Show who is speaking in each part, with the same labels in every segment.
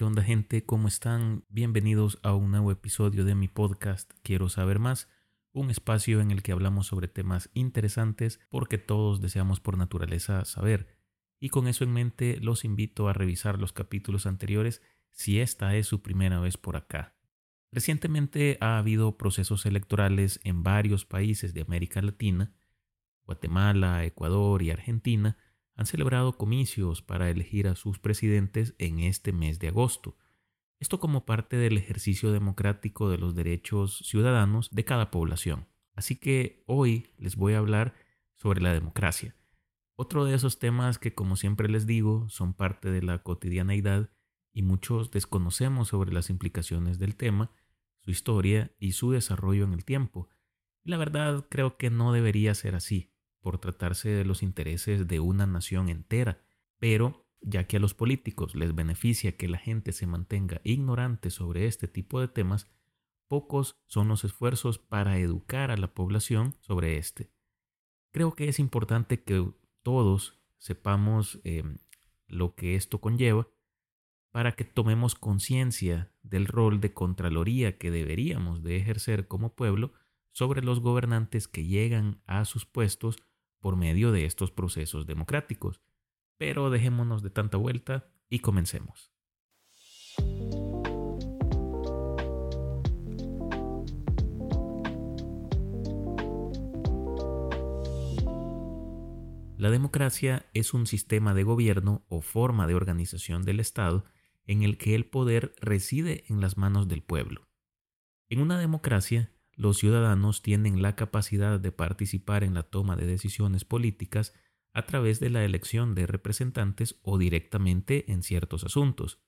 Speaker 1: ¿Qué onda gente? ¿Cómo están? Bienvenidos a un nuevo episodio de mi podcast Quiero saber más, un espacio en el que hablamos sobre temas interesantes porque todos deseamos por naturaleza saber. Y con eso en mente los invito a revisar los capítulos anteriores si esta es su primera vez por acá. Recientemente ha habido procesos electorales en varios países de América Latina, Guatemala, Ecuador y Argentina, han celebrado comicios para elegir a sus presidentes en este mes de agosto. Esto como parte del ejercicio democrático de los derechos ciudadanos de cada población. Así que hoy les voy a hablar sobre la democracia. Otro de esos temas que como siempre les digo son parte de la cotidianeidad y muchos desconocemos sobre las implicaciones del tema, su historia y su desarrollo en el tiempo. Y la verdad creo que no debería ser así por tratarse de los intereses de una nación entera, pero ya que a los políticos les beneficia que la gente se mantenga ignorante sobre este tipo de temas, pocos son los esfuerzos para educar a la población sobre este. Creo que es importante que todos sepamos eh, lo que esto conlleva para que tomemos conciencia del rol de Contraloría que deberíamos de ejercer como pueblo sobre los gobernantes que llegan a sus puestos por medio de estos procesos democráticos. Pero dejémonos de tanta vuelta y comencemos. La democracia es un sistema de gobierno o forma de organización del Estado en el que el poder reside en las manos del pueblo. En una democracia, los ciudadanos tienen la capacidad de participar en la toma de decisiones políticas a través de la elección de representantes o directamente en ciertos asuntos.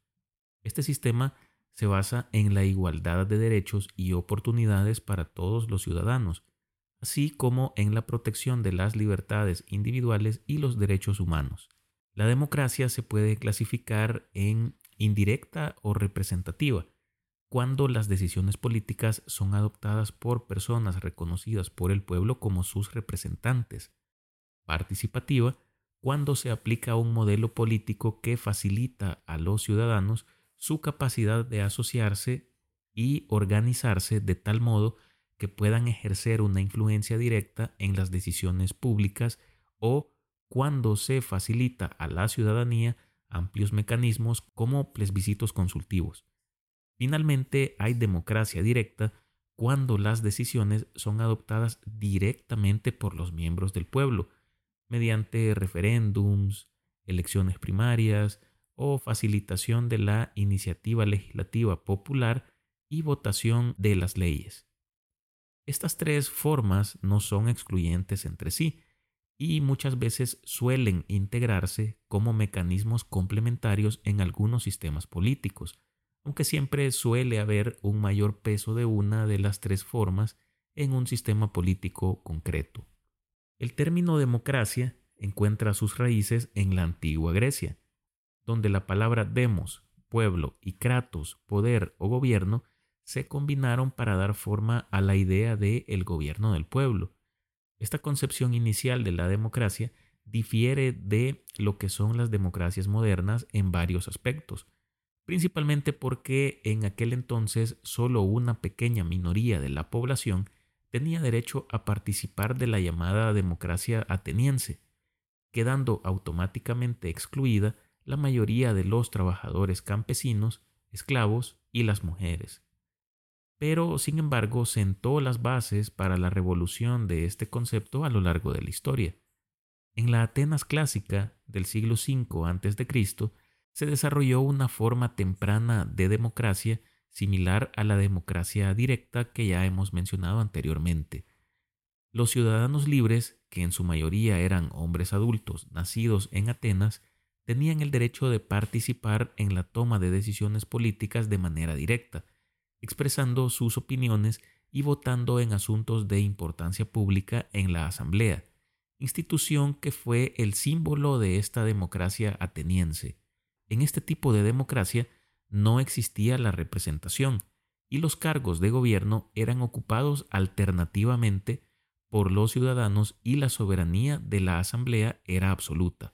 Speaker 1: Este sistema se basa en la igualdad de derechos y oportunidades para todos los ciudadanos, así como en la protección de las libertades individuales y los derechos humanos. La democracia se puede clasificar en indirecta o representativa, cuando las decisiones políticas son adoptadas por personas reconocidas por el pueblo como sus representantes. Participativa, cuando se aplica un modelo político que facilita a los ciudadanos su capacidad de asociarse y organizarse de tal modo que puedan ejercer una influencia directa en las decisiones públicas o cuando se facilita a la ciudadanía amplios mecanismos como plebiscitos consultivos. Finalmente, hay democracia directa cuando las decisiones son adoptadas directamente por los miembros del pueblo, mediante referéndums, elecciones primarias o facilitación de la iniciativa legislativa popular y votación de las leyes. Estas tres formas no son excluyentes entre sí y muchas veces suelen integrarse como mecanismos complementarios en algunos sistemas políticos, aunque siempre suele haber un mayor peso de una de las tres formas en un sistema político concreto. El término democracia encuentra sus raíces en la antigua Grecia, donde la palabra demos, pueblo, y kratos, poder o gobierno, se combinaron para dar forma a la idea de el gobierno del pueblo. Esta concepción inicial de la democracia difiere de lo que son las democracias modernas en varios aspectos, principalmente porque en aquel entonces solo una pequeña minoría de la población tenía derecho a participar de la llamada democracia ateniense, quedando automáticamente excluida la mayoría de los trabajadores campesinos, esclavos y las mujeres. Pero, sin embargo, sentó las bases para la revolución de este concepto a lo largo de la historia. En la Atenas clásica del siglo V a.C., se desarrolló una forma temprana de democracia similar a la democracia directa que ya hemos mencionado anteriormente. Los ciudadanos libres, que en su mayoría eran hombres adultos nacidos en Atenas, tenían el derecho de participar en la toma de decisiones políticas de manera directa, expresando sus opiniones y votando en asuntos de importancia pública en la Asamblea, institución que fue el símbolo de esta democracia ateniense. En este tipo de democracia no existía la representación y los cargos de gobierno eran ocupados alternativamente por los ciudadanos y la soberanía de la Asamblea era absoluta.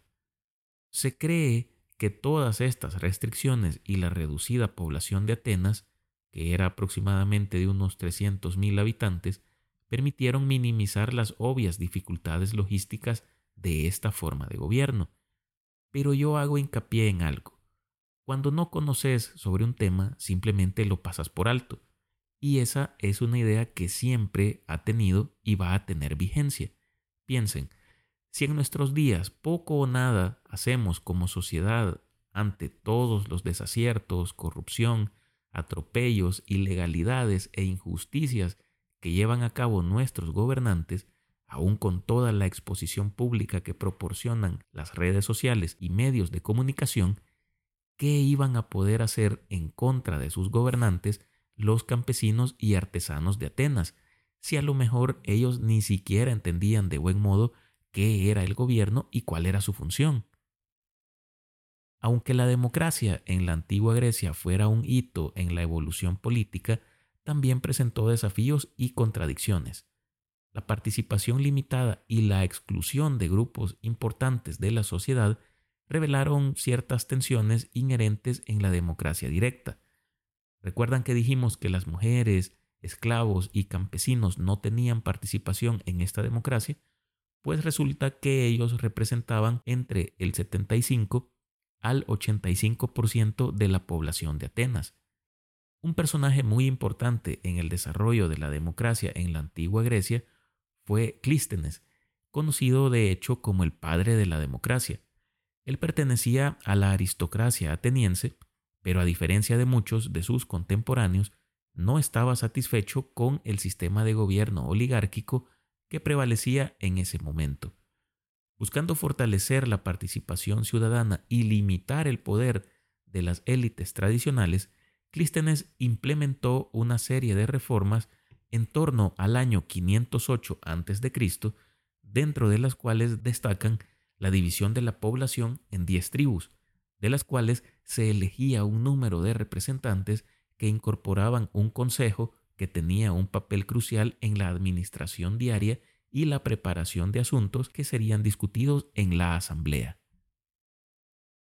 Speaker 1: Se cree que todas estas restricciones y la reducida población de Atenas, que era aproximadamente de unos 300.000 habitantes, permitieron minimizar las obvias dificultades logísticas de esta forma de gobierno. Pero yo hago hincapié en algo. Cuando no conoces sobre un tema, simplemente lo pasas por alto. Y esa es una idea que siempre ha tenido y va a tener vigencia. Piensen, si en nuestros días poco o nada hacemos como sociedad ante todos los desaciertos, corrupción, atropellos, ilegalidades e injusticias que llevan a cabo nuestros gobernantes, aun con toda la exposición pública que proporcionan las redes sociales y medios de comunicación, ¿qué iban a poder hacer en contra de sus gobernantes los campesinos y artesanos de Atenas, si a lo mejor ellos ni siquiera entendían de buen modo qué era el gobierno y cuál era su función? Aunque la democracia en la antigua Grecia fuera un hito en la evolución política, también presentó desafíos y contradicciones. La participación limitada y la exclusión de grupos importantes de la sociedad revelaron ciertas tensiones inherentes en la democracia directa. Recuerdan que dijimos que las mujeres, esclavos y campesinos no tenían participación en esta democracia, pues resulta que ellos representaban entre el 75 al 85% de la población de Atenas. Un personaje muy importante en el desarrollo de la democracia en la antigua Grecia fue Clístenes, conocido de hecho como el padre de la democracia. Él pertenecía a la aristocracia ateniense, pero a diferencia de muchos de sus contemporáneos, no estaba satisfecho con el sistema de gobierno oligárquico que prevalecía en ese momento. Buscando fortalecer la participación ciudadana y limitar el poder de las élites tradicionales, Clístenes implementó una serie de reformas en torno al año 508 a.C., dentro de las cuales destacan la división de la población en 10 tribus, de las cuales se elegía un número de representantes que incorporaban un consejo que tenía un papel crucial en la administración diaria y la preparación de asuntos que serían discutidos en la asamblea.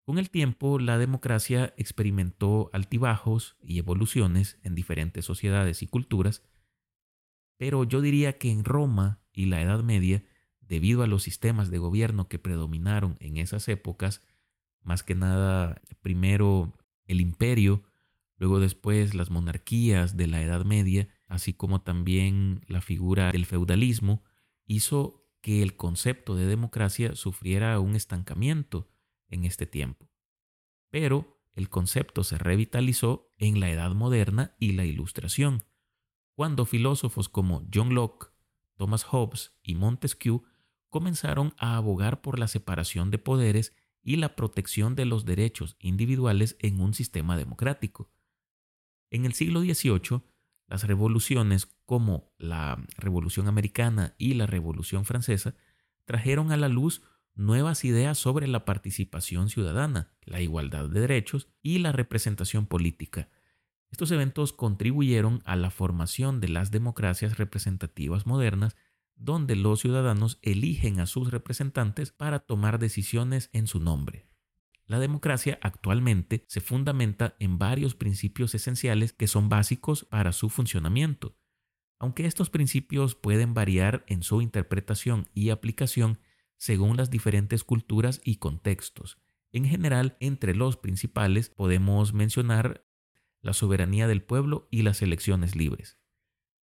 Speaker 1: Con el tiempo, la democracia experimentó altibajos y evoluciones en diferentes sociedades y culturas, pero yo diría que en Roma y la Edad Media, debido a los sistemas de gobierno que predominaron en esas épocas, más que nada primero el imperio, luego después las monarquías de la Edad Media, así como también la figura del feudalismo, hizo que el concepto de democracia sufriera un estancamiento en este tiempo. Pero el concepto se revitalizó en la Edad Moderna y la Ilustración, cuando filósofos como John Locke, Thomas Hobbes y Montesquieu comenzaron a abogar por la separación de poderes y la protección de los derechos individuales en un sistema democrático. En el siglo XVIII, las revoluciones como la Revolución Americana y la Revolución Francesa trajeron a la luz nuevas ideas sobre la participación ciudadana, la igualdad de derechos y la representación política. Estos eventos contribuyeron a la formación de las democracias representativas modernas, donde los ciudadanos eligen a sus representantes para tomar decisiones en su nombre. La democracia actualmente se fundamenta en varios principios esenciales que son básicos para su funcionamiento. Aunque estos principios pueden variar en su interpretación y aplicación, según las diferentes culturas y contextos. En general, entre los principales podemos mencionar la soberanía del pueblo y las elecciones libres.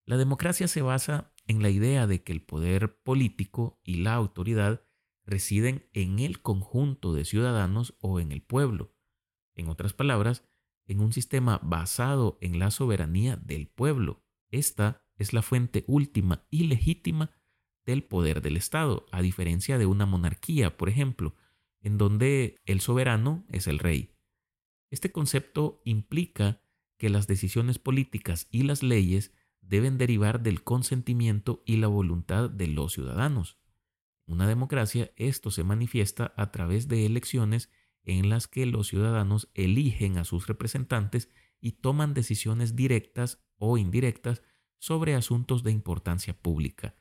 Speaker 1: La democracia se basa en la idea de que el poder político y la autoridad residen en el conjunto de ciudadanos o en el pueblo. En otras palabras, en un sistema basado en la soberanía del pueblo. Esta es la fuente última y legítima del poder del Estado, a diferencia de una monarquía, por ejemplo, en donde el soberano es el rey. Este concepto implica que las decisiones políticas y las leyes deben derivar del consentimiento y la voluntad de los ciudadanos. Una democracia esto se manifiesta a través de elecciones en las que los ciudadanos eligen a sus representantes y toman decisiones directas o indirectas sobre asuntos de importancia pública,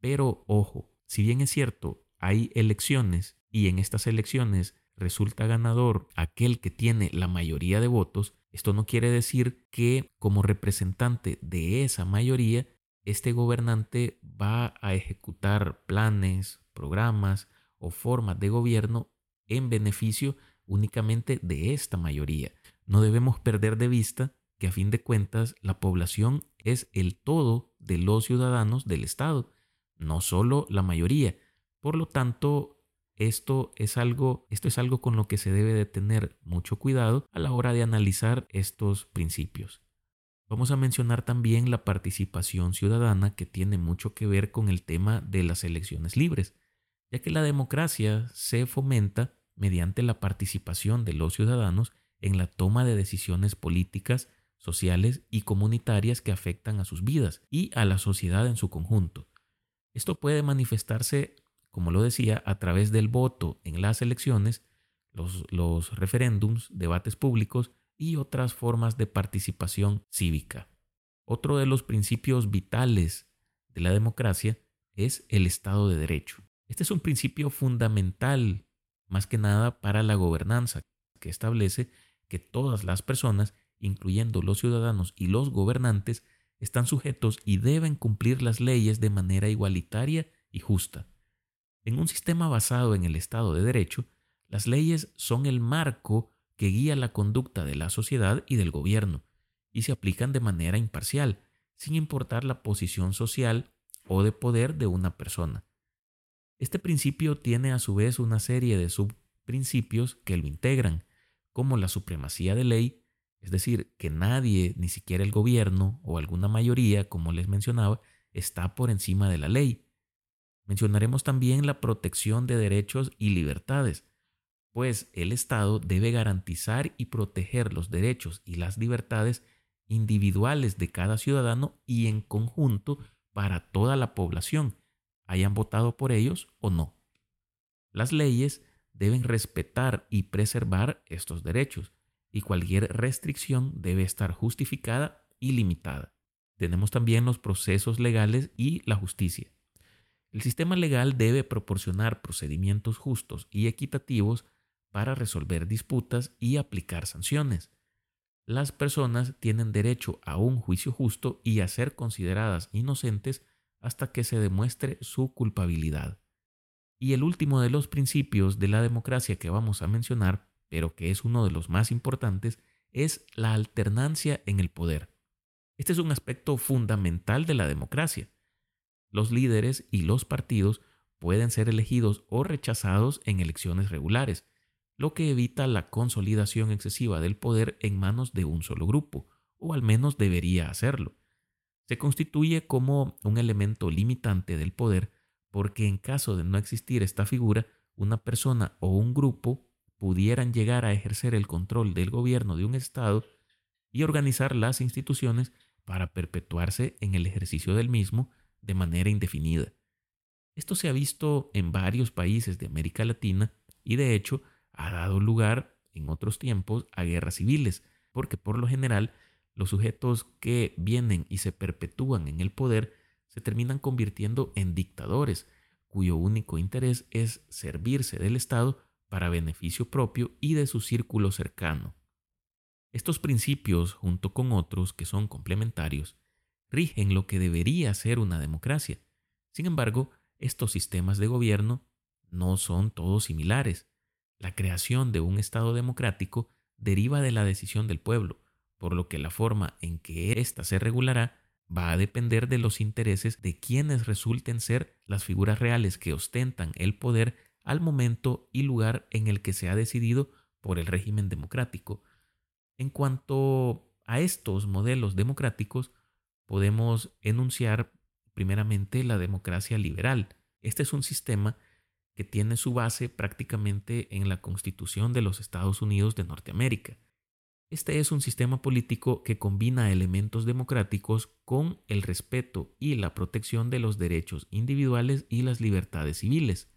Speaker 1: pero ojo, si bien es cierto, hay elecciones y en estas elecciones resulta ganador aquel que tiene la mayoría de votos, esto no quiere decir que como representante de esa mayoría, este gobernante va a ejecutar planes, programas o formas de gobierno en beneficio únicamente de esta mayoría. No debemos perder de vista que a fin de cuentas la población es el todo de los ciudadanos del Estado, no solo la mayoría. Por lo tanto, esto es algo, esto es algo con lo que se debe de tener mucho cuidado a la hora de analizar estos principios. Vamos a mencionar también la participación ciudadana que tiene mucho que ver con el tema de las elecciones libres, ya que la democracia se fomenta mediante la participación de los ciudadanos en la toma de decisiones políticas, sociales y comunitarias que afectan a sus vidas y a la sociedad en su conjunto. Esto puede manifestarse como lo decía, a través del voto en las elecciones, los, referéndums, debates públicos y otras formas de participación cívica. Otro de los principios vitales de la democracia es el Estado de Derecho. Este es un principio fundamental, más que nada, para la gobernanza, que establece que todas las personas, incluyendo los ciudadanos y los gobernantes, están sujetos y deben cumplir las leyes de manera igualitaria y justa. En un sistema basado en el Estado de Derecho, las leyes son el marco que guía la conducta de la sociedad y del gobierno, y se aplican de manera imparcial, sin importar la posición social o de poder de una persona. Este principio tiene a su vez una serie de subprincipios que lo integran, como la supremacía de ley, es decir, que nadie, ni siquiera el gobierno o alguna mayoría, como les mencionaba, está por encima de la ley, Mencionaremos también la protección de derechos y libertades, pues el Estado debe garantizar y proteger los derechos y las libertades individuales de cada ciudadano y en conjunto para toda la población, hayan votado por ellos o no. Las leyes deben respetar y preservar estos derechos, y cualquier restricción debe estar justificada y limitada. Tenemos también los procesos legales y la justicia. El sistema legal debe proporcionar procedimientos justos y equitativos para resolver disputas y aplicar sanciones. Las personas tienen derecho a un juicio justo y a ser consideradas inocentes hasta que se demuestre su culpabilidad. Y el último de los principios de la democracia que vamos a mencionar, pero que es uno de los más importantes, es la alternancia en el poder. Este es un aspecto fundamental de la democracia. Los líderes y los partidos pueden ser elegidos o rechazados en elecciones regulares, lo que evita la consolidación excesiva del poder en manos de un solo grupo, o al menos debería hacerlo. Se constituye como un elemento limitante del poder porque en caso de no existir esta figura, una persona o un grupo pudieran llegar a ejercer el control del gobierno de un Estado y organizar las instituciones para perpetuarse en el ejercicio del mismo de manera indefinida. Esto se ha visto en varios países de América Latina y de hecho ha dado lugar en otros tiempos a guerras civiles, porque por lo general los sujetos que vienen y se perpetúan en el poder se terminan convirtiendo en dictadores, cuyo único interés es servirse del Estado para beneficio propio y de su círculo cercano. Estos principios, junto con otros que son complementarios, rigen lo que debería ser una democracia. Sin embargo, estos sistemas de gobierno no son todos similares. La creación de un Estado democrático deriva de la decisión del pueblo, por lo que la forma en que ésta se regulará va a depender de los intereses de quienes resulten ser las figuras reales que ostentan el poder al momento y lugar en el que se ha decidido por el régimen democrático. En cuanto a estos modelos democráticos, podemos enunciar primeramente la democracia liberal. Este es un sistema que tiene su base prácticamente en la Constitución de los Estados Unidos de Norteamérica. Este es un sistema político que combina elementos democráticos con el respeto y la protección de los derechos individuales y las libertades civiles.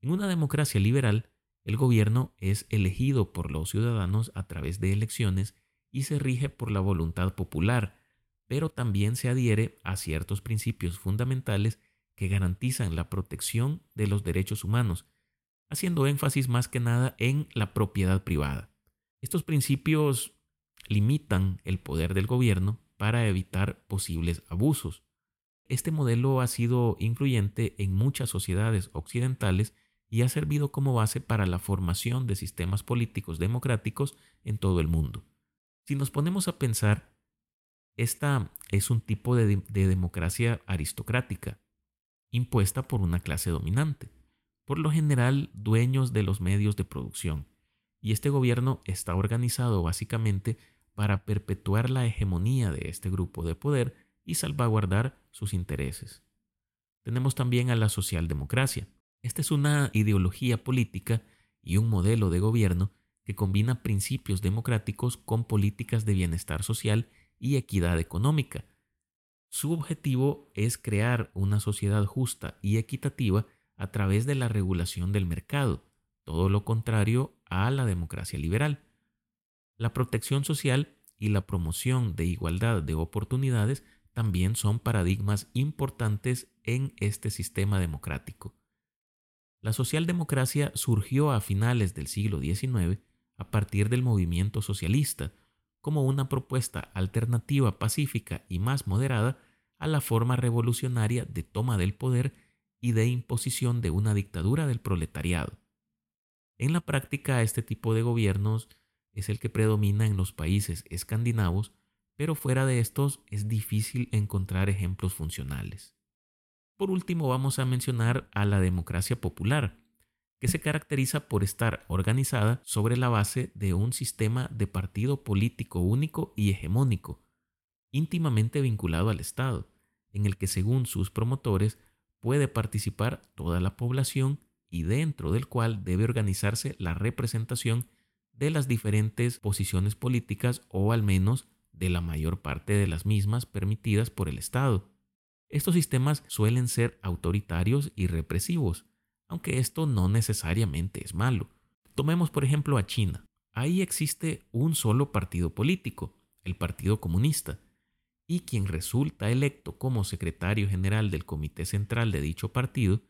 Speaker 1: En una democracia liberal, el gobierno es elegido por los ciudadanos a través de elecciones y se rige por la voluntad popular, pero también se adhiere a ciertos principios fundamentales que garantizan la protección de los derechos humanos, haciendo énfasis más que nada en la propiedad privada. Estos principios limitan el poder del gobierno para evitar posibles abusos. Este modelo ha sido influyente en muchas sociedades occidentales y ha servido como base para la formación de sistemas políticos democráticos en todo el mundo. Si nos ponemos a pensar, esta es un tipo de, democracia aristocrática, impuesta por una clase dominante, por lo general dueños de los medios de producción, y este gobierno está organizado básicamente para perpetuar la hegemonía de este grupo de poder y salvaguardar sus intereses. Tenemos también a la socialdemocracia. Esta es una ideología política y un modelo de gobierno que combina principios democráticos con políticas de bienestar social y equidad económica. Su objetivo es crear una sociedad justa y equitativa a través de la regulación del mercado, todo lo contrario a la democracia liberal. La protección social y la promoción de igualdad de oportunidades también son paradigmas importantes en este sistema democrático. La socialdemocracia surgió a finales del siglo XIX a partir del movimiento socialista, como una propuesta alternativa pacífica y más moderada a la forma revolucionaria de toma del poder y de imposición de una dictadura del proletariado. En la práctica, este tipo de gobiernos es el que predomina en los países escandinavos, pero fuera de estos es difícil encontrar ejemplos funcionales. Por último, vamos a mencionar a la democracia popular, que se caracteriza por estar organizada sobre la base de un sistema de partido político único y hegemónico, íntimamente vinculado al Estado, en el que según sus promotores puede participar toda la población y dentro del cual debe organizarse la representación de las diferentes posiciones políticas o al menos de la mayor parte de las mismas permitidas por el Estado. Estos sistemas suelen ser autoritarios y represivos, aunque esto no necesariamente es malo. Tomemos por ejemplo a China. Ahí existe un solo partido político, el Partido Comunista, y quien resulta electo como secretario general del Comité Central de dicho partido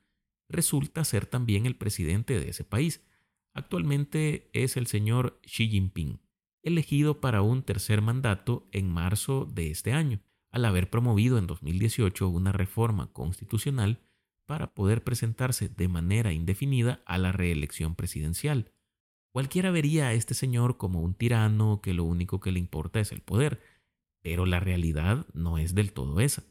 Speaker 1: resulta ser también el presidente de ese país. Actualmente es el señor Xi Jinping, elegido para un tercer mandato en marzo de este año, al haber promovido en 2018 una reforma constitucional para poder presentarse de manera indefinida a la reelección presidencial. Cualquiera vería a este señor como un tirano que lo único que le importa es el poder, pero la realidad no es del todo esa,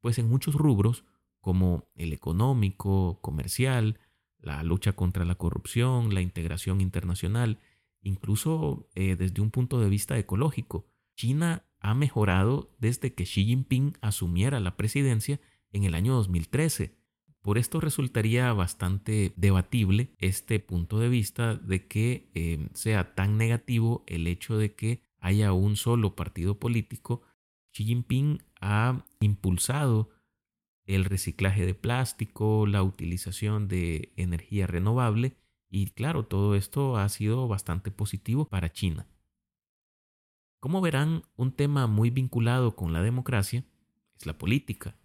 Speaker 1: pues en muchos rubros, como el económico, comercial, la lucha contra la corrupción, la integración internacional, incluso eh, desde un punto de vista ecológico, China ha mejorado desde que Xi Jinping asumiera la presidencia en el año 2013 por esto resultaría bastante debatible este punto de vista de que eh, sea tan negativo el hecho de que haya un solo partido político. Xi Jinping ha impulsado el reciclaje de plástico, la utilización de energía renovable y claro, todo esto ha sido bastante positivo para China. Como verán, un tema muy vinculado con la democracia es la política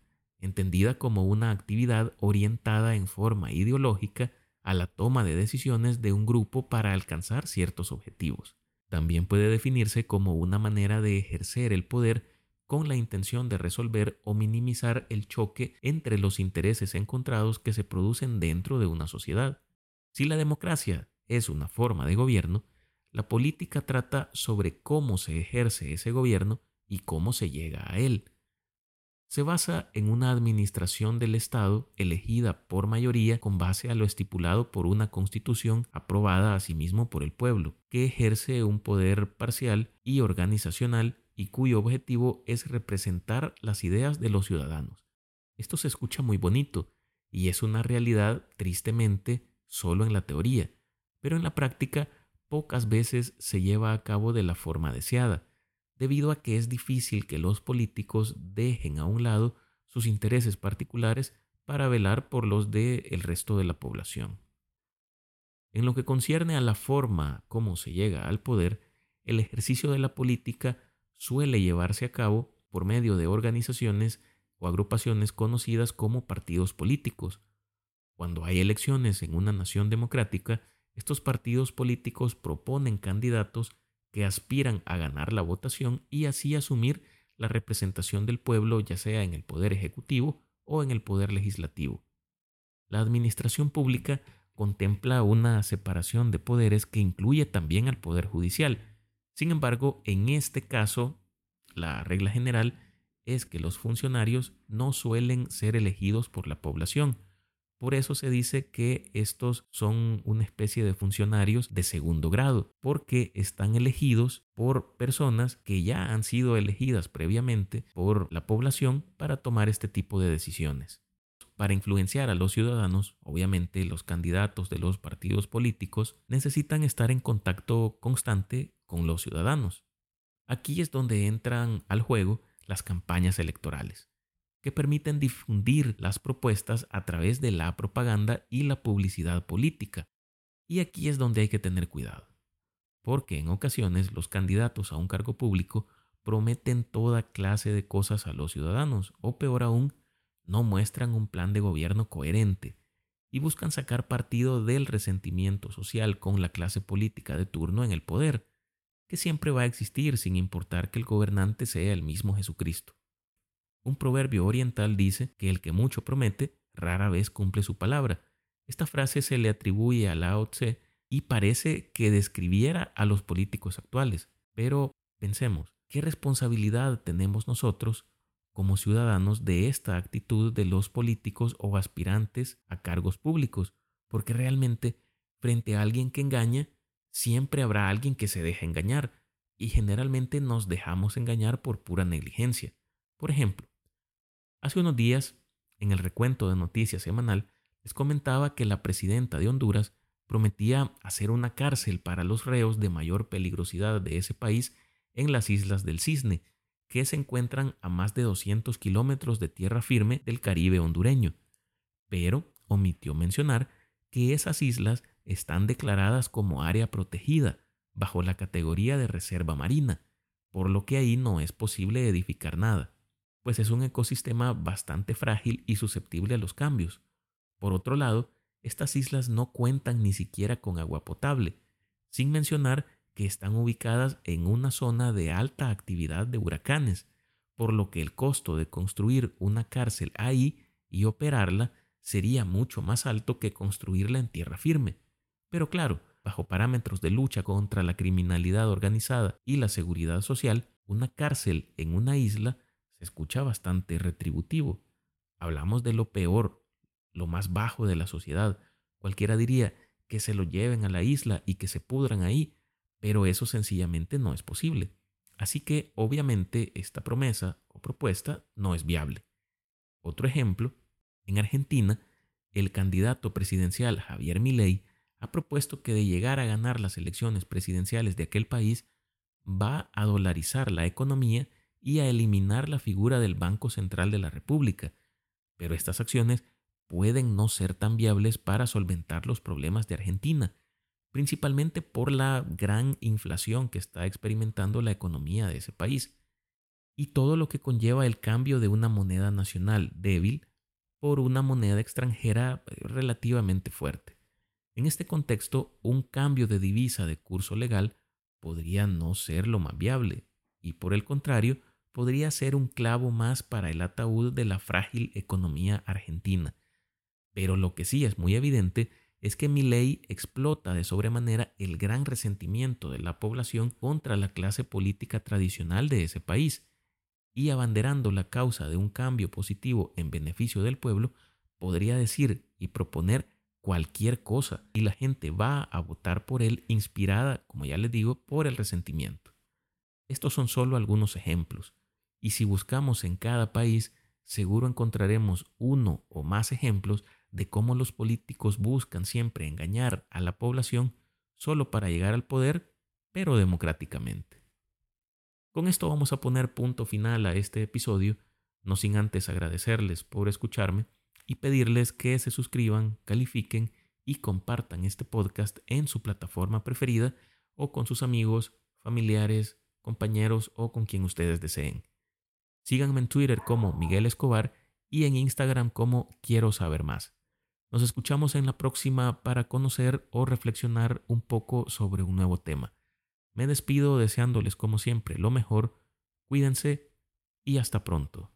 Speaker 1: entendida como una actividad orientada en forma ideológica a la toma de decisiones de un grupo para alcanzar ciertos objetivos. También puede definirse como una manera de ejercer el poder con la intención de resolver o minimizar el choque entre los intereses encontrados que se producen dentro de una sociedad. Si la democracia es una forma de gobierno, la política trata sobre cómo se ejerce ese gobierno y cómo se llega a él se basa en una administración del Estado elegida por mayoría con base a lo estipulado por una constitución aprobada asimismo por el pueblo, que ejerce un poder parcial y organizacional y cuyo objetivo es representar las ideas de los ciudadanos. Esto se escucha muy bonito y es una realidad tristemente solo en la teoría, pero en la práctica pocas veces se lleva a cabo de la forma deseada debido a que es difícil que los políticos dejen a un lado sus intereses particulares para velar por los del el resto de la población. En lo que concierne a la forma como se llega al poder, el ejercicio de la política suele llevarse a cabo por medio de organizaciones o agrupaciones conocidas como partidos políticos, Cuando hay elecciones en una nación democrática, estos partidos políticos proponen candidatos que aspiran a ganar la votación y así asumir la representación del pueblo ya sea en el poder ejecutivo o en el poder legislativo. La administración pública contempla una separación de poderes que incluye también al poder judicial. Sin embargo, en este caso, la regla general es que los funcionarios no suelen ser elegidos por la población. Por eso se dice que estos son una especie de funcionarios de segundo grado, porque están elegidos por personas que ya han sido elegidas previamente por la población para tomar este tipo de decisiones. Para influenciar a los ciudadanos, obviamente los candidatos de los partidos políticos necesitan estar en contacto constante con los ciudadanos. Aquí es donde entran al juego las campañas electorales, que permiten difundir las propuestas a través de la propaganda y la publicidad política. Y aquí es donde hay que tener cuidado, porque en ocasiones los candidatos a un cargo público prometen toda clase de cosas a los ciudadanos, o peor aún, no muestran un plan de gobierno coherente y buscan sacar partido del resentimiento social con la clase política de turno en el poder, que siempre va a existir sin importar que el gobernante sea el mismo Jesucristo. Un proverbio oriental dice que el que mucho promete rara vez cumple su palabra. Esta frase se le atribuye a Lao Tse y parece que describiera a los políticos actuales. Pero pensemos, ¿qué responsabilidad tenemos nosotros como ciudadanos de esta actitud de los políticos o aspirantes a cargos públicos? Porque realmente, frente a alguien que engaña, siempre habrá alguien que se deja engañar y generalmente nos dejamos engañar por pura negligencia. Por ejemplo, hace unos días, en el recuento de noticias semanal, les comentaba que la presidenta de Honduras prometía hacer una cárcel para los reos de mayor peligrosidad de ese país en las islas del Cisne, que se encuentran a más de 200 kilómetros de tierra firme del Caribe hondureño. Pero omitió mencionar que esas islas están declaradas como área protegida bajo la categoría de reserva marina, por lo que ahí no es posible edificar nada, pues es un ecosistema bastante frágil y susceptible a los cambios. Por otro lado, estas islas no cuentan ni siquiera con agua potable, sin mencionar que están ubicadas en una zona de alta actividad de huracanes, por lo que el costo de construir una cárcel ahí y operarla sería mucho más alto que construirla en tierra firme. Pero claro, bajo parámetros de lucha contra la criminalidad organizada y la seguridad social, una cárcel en una isla se escucha bastante retributivo. Hablamos de lo peor, lo más bajo de la sociedad. Cualquiera diría que se lo lleven a la isla y que se pudran ahí, pero eso sencillamente no es posible. Así que obviamente esta promesa o propuesta no es viable. Otro ejemplo, en Argentina, el candidato presidencial Javier Milei ha propuesto que de llegar a ganar las elecciones presidenciales de aquel país, va a dolarizar la economía y a eliminar la figura del Banco Central de la República. Pero estas acciones pueden no ser tan viables para solventar los problemas de Argentina, principalmente por la gran inflación que está experimentando la economía de ese país y todo lo que conlleva el cambio de una moneda nacional débil por una moneda extranjera eh, relativamente fuerte. En este contexto, un cambio de divisa de curso legal podría no ser lo más viable y por el contrario, podría ser un clavo más para el ataúd de la frágil economía argentina. Pero lo que sí es muy evidente es que mi ley explota de sobremanera el gran resentimiento de la población contra la clase política tradicional de ese país, y abanderando la causa de un cambio positivo en beneficio del pueblo, podría decir y proponer cualquier cosa y la gente va a votar por él inspirada, como ya les digo, por el resentimiento. Estos son solo algunos ejemplos, y si buscamos en cada país, seguro encontraremos uno o más ejemplos de cómo los políticos buscan siempre engañar a la población solo para llegar al poder, pero democráticamente. Con esto vamos a poner punto final a este episodio, no sin antes agradecerles por escucharme y pedirles que se suscriban, califiquen y compartan este podcast en su plataforma preferida o con sus amigos, familiares, compañeros o con quien ustedes deseen. Síganme en Twitter como Miguel Escobar y en Instagram como Quiero Saber Más. Nos escuchamos en la próxima para conocer o reflexionar un poco sobre un nuevo tema. Me despido deseándoles como siempre lo mejor, cuídense y hasta pronto.